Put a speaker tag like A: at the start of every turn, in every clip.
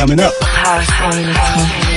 A: coming up.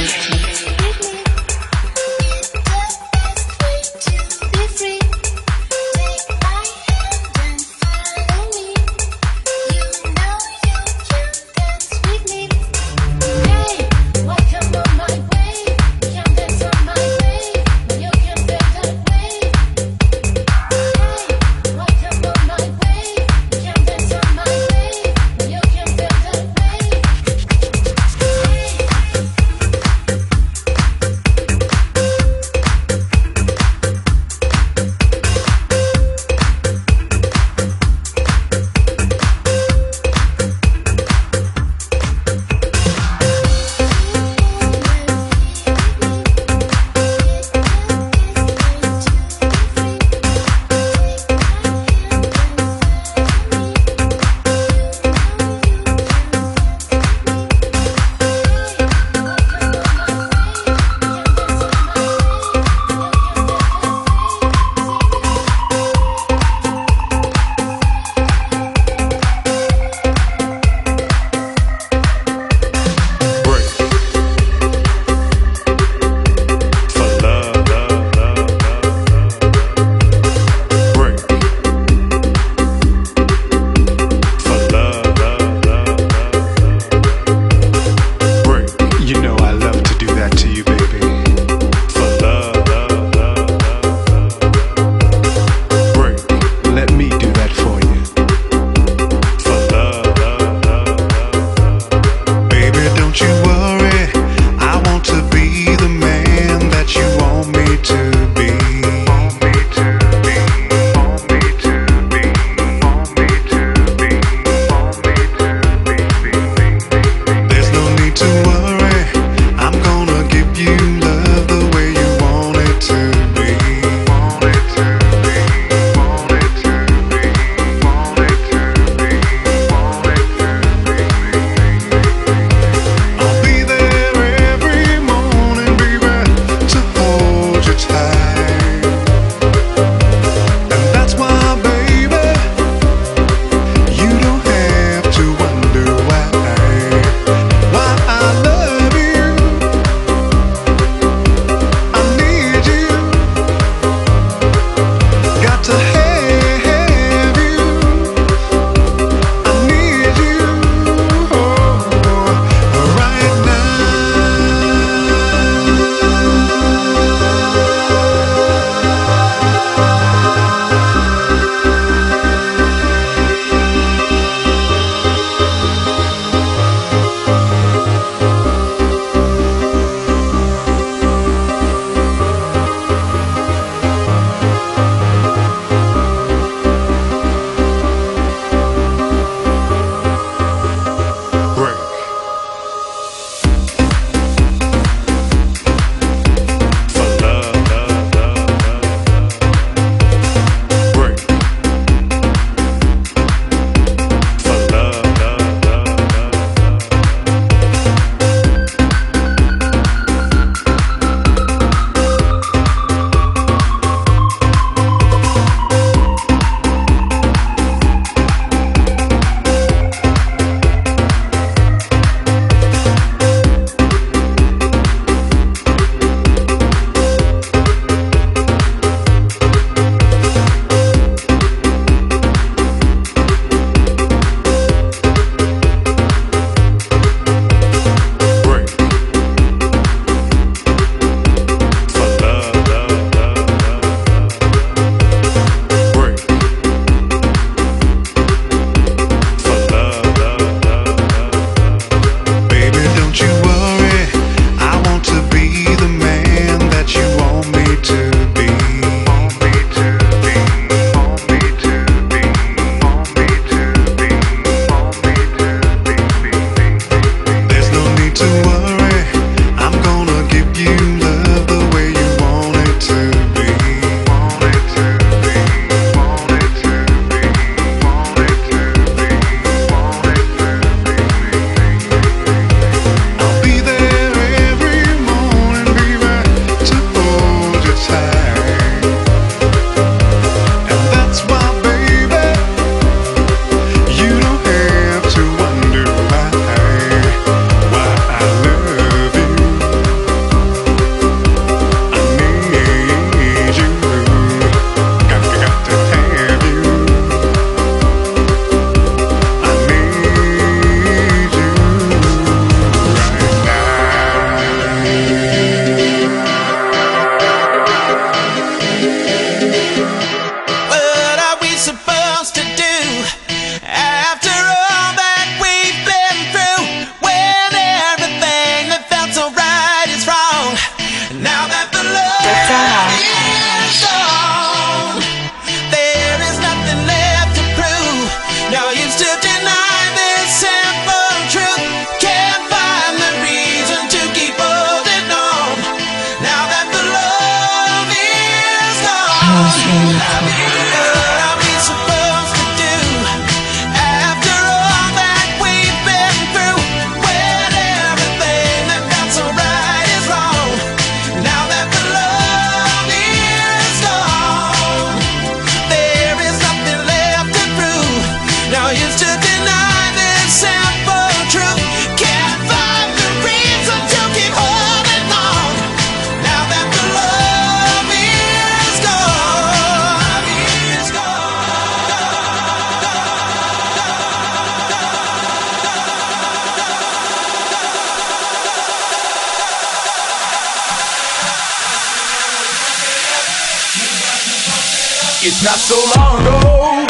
B: So long ago,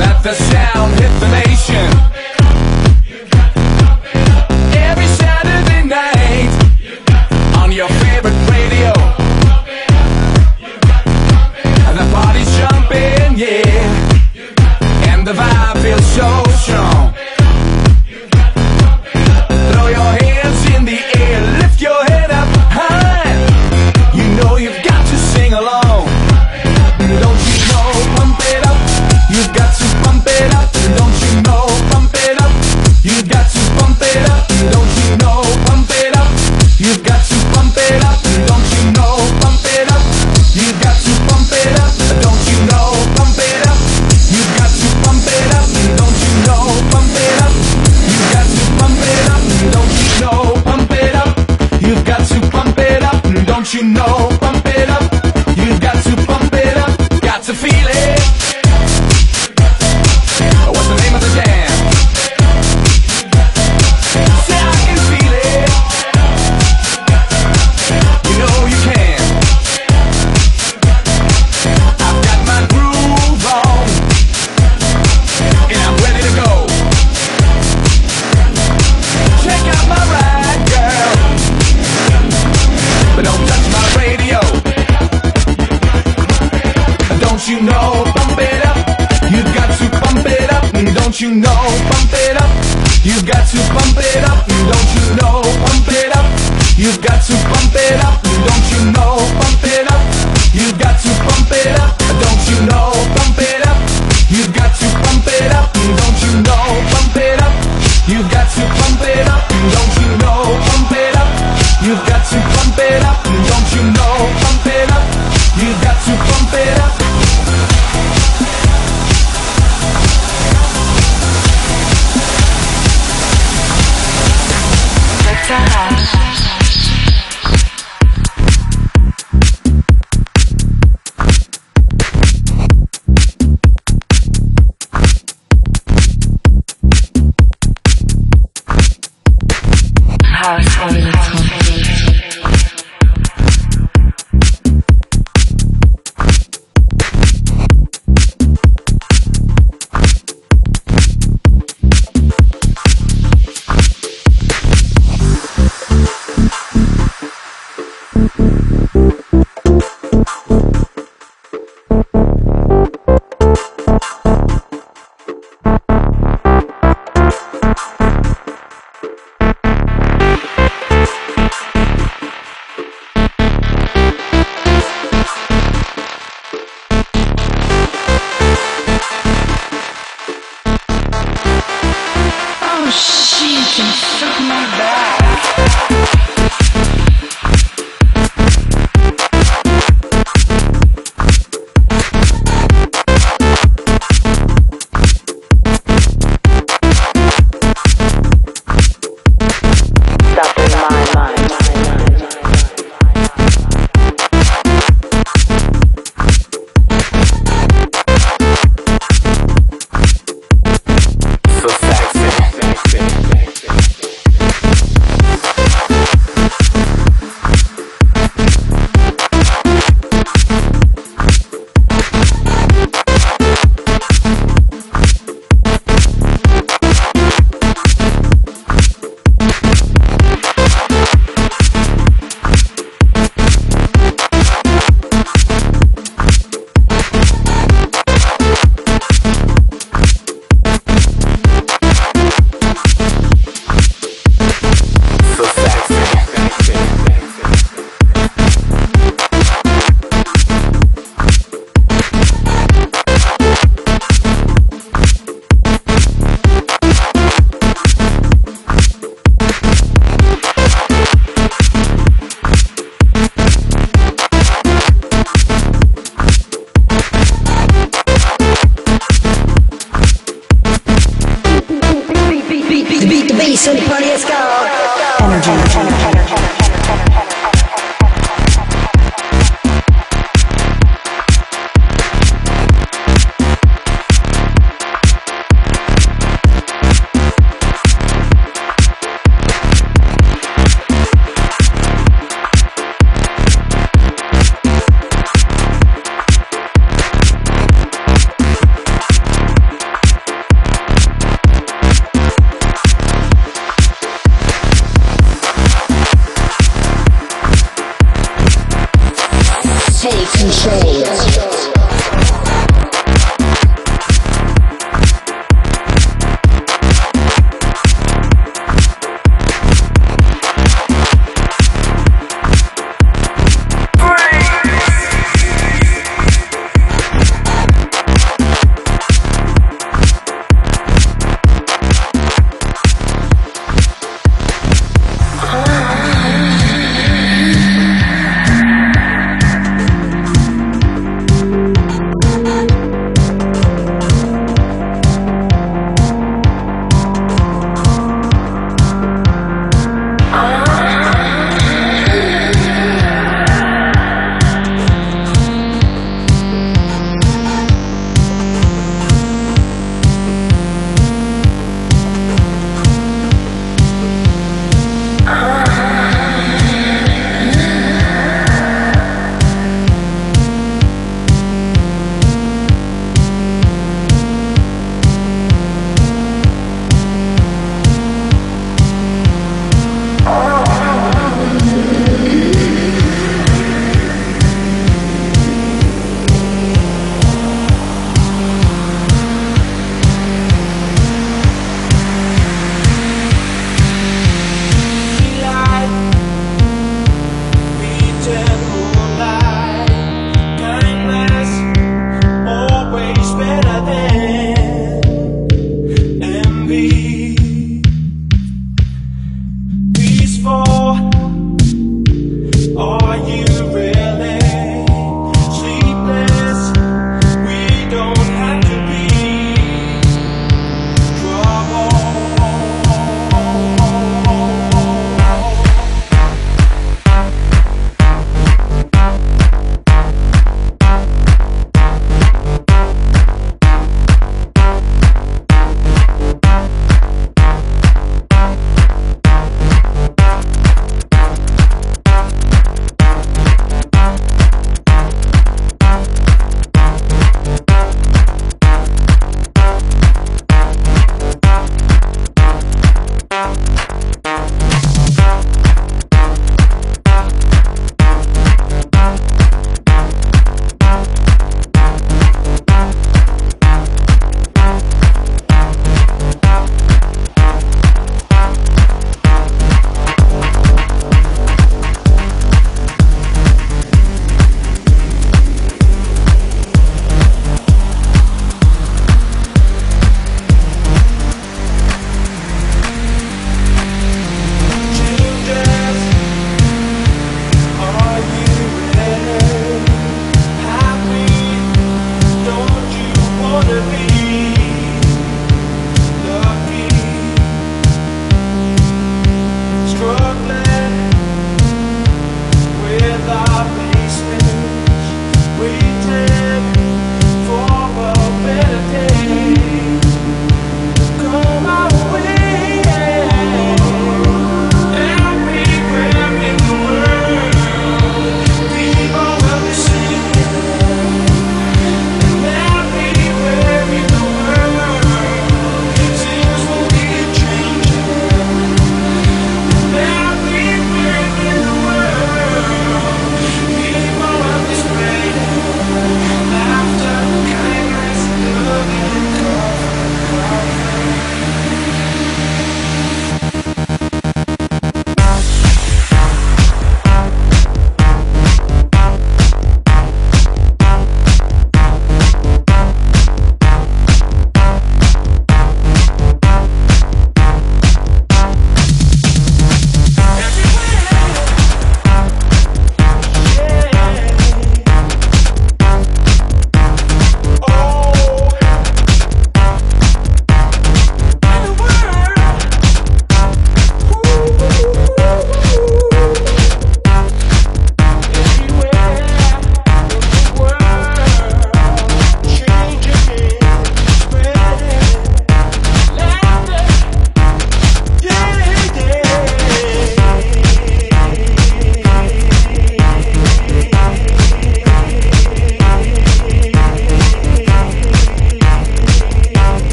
B: that the sound hit the nation.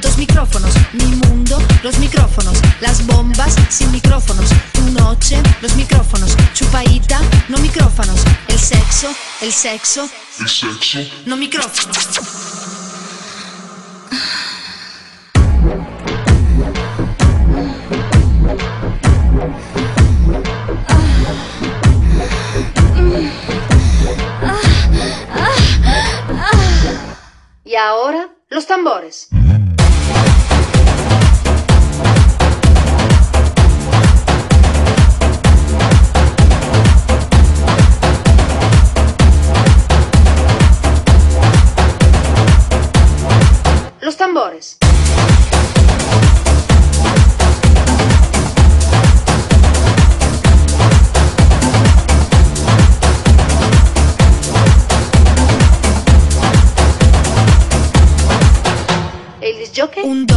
C: Dos micrófonos. Mi mundo, los micrófonos. Las bombas, sin micrófonos. Tu noche, los micrófonos. Chupaita, no micrófonos. El sexo, el sexo, no micrófonos. Y ahora, los tambores. Tambores. El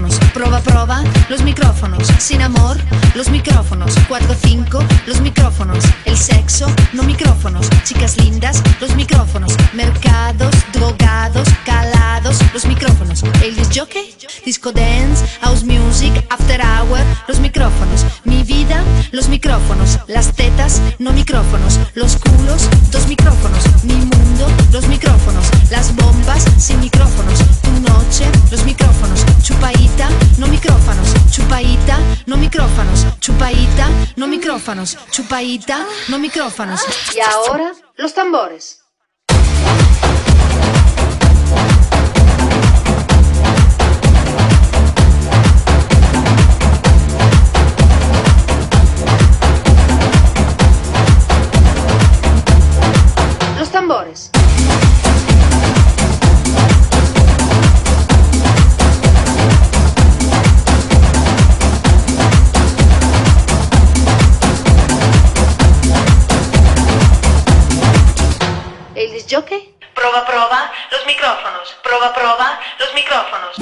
C: micrófonos. Prueba, los micrófonos. Sin amor, los micrófonos. Cuatro, cinco, los micrófonos. El sexo, no micrófonos. Chicas lindas, los micrófonos. Mercados, drogados, calados, los micrófonos. El disc jockey, disco dance, house music, after hour, los micrófonos. Mi vida, los micrófonos. Las tetas, no micrófonos. Los culos, dos micrófonos. Mi mundo, los micrófonos. Las bombas, sin micrófonos. Tu noche, los no micrófonos. Chupaita, no micrófonos. Chupaita, no micrófonos. Y ahora, los tambores. Disc jockey. Proba, proba, los micrófonos. Proba, proba, los micrófonos.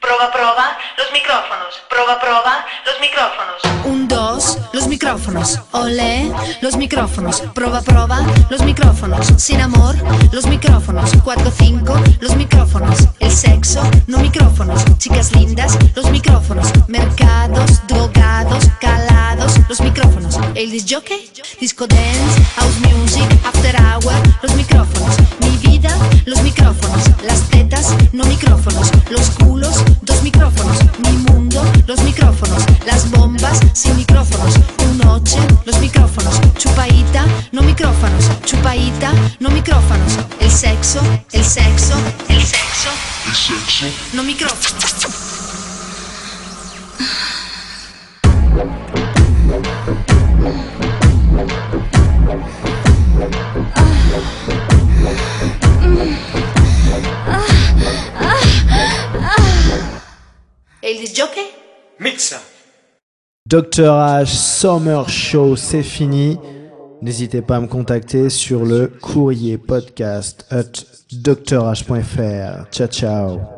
C: Proba, proba, los micrófonos. Proba, proba, los micrófonos. Un, dos, los micrófonos. Olé, los micrófonos. Proba, proba, los micrófonos. Sin amor, los micrófonos. Cuatro, cinco, los micrófonos. El sexo, no micrófonos. Chicas lindas, los micrófonos. Mercados, drogados, calados, los micrófonos. El disc jockey, disco dance, house music, after hour, los micrófonos. Mi vida, los micrófonos. Las tetas, no micrófonos. Los culos, dos micrófonos. Mi mundo, los micrófonos. Las bombas, sin micrófonos. Tu noche, los micrófonos. Chupaita, no micrófonos. Chupaita, no micrófonos. El sexo, el sexo, el sexo. No micrófonos.
D: Mixa.
E: Dr H Summer Show, c'est fini. N'hésitez pas à me contacter sur le courrier podcast at drh.fr. Ciao ciao.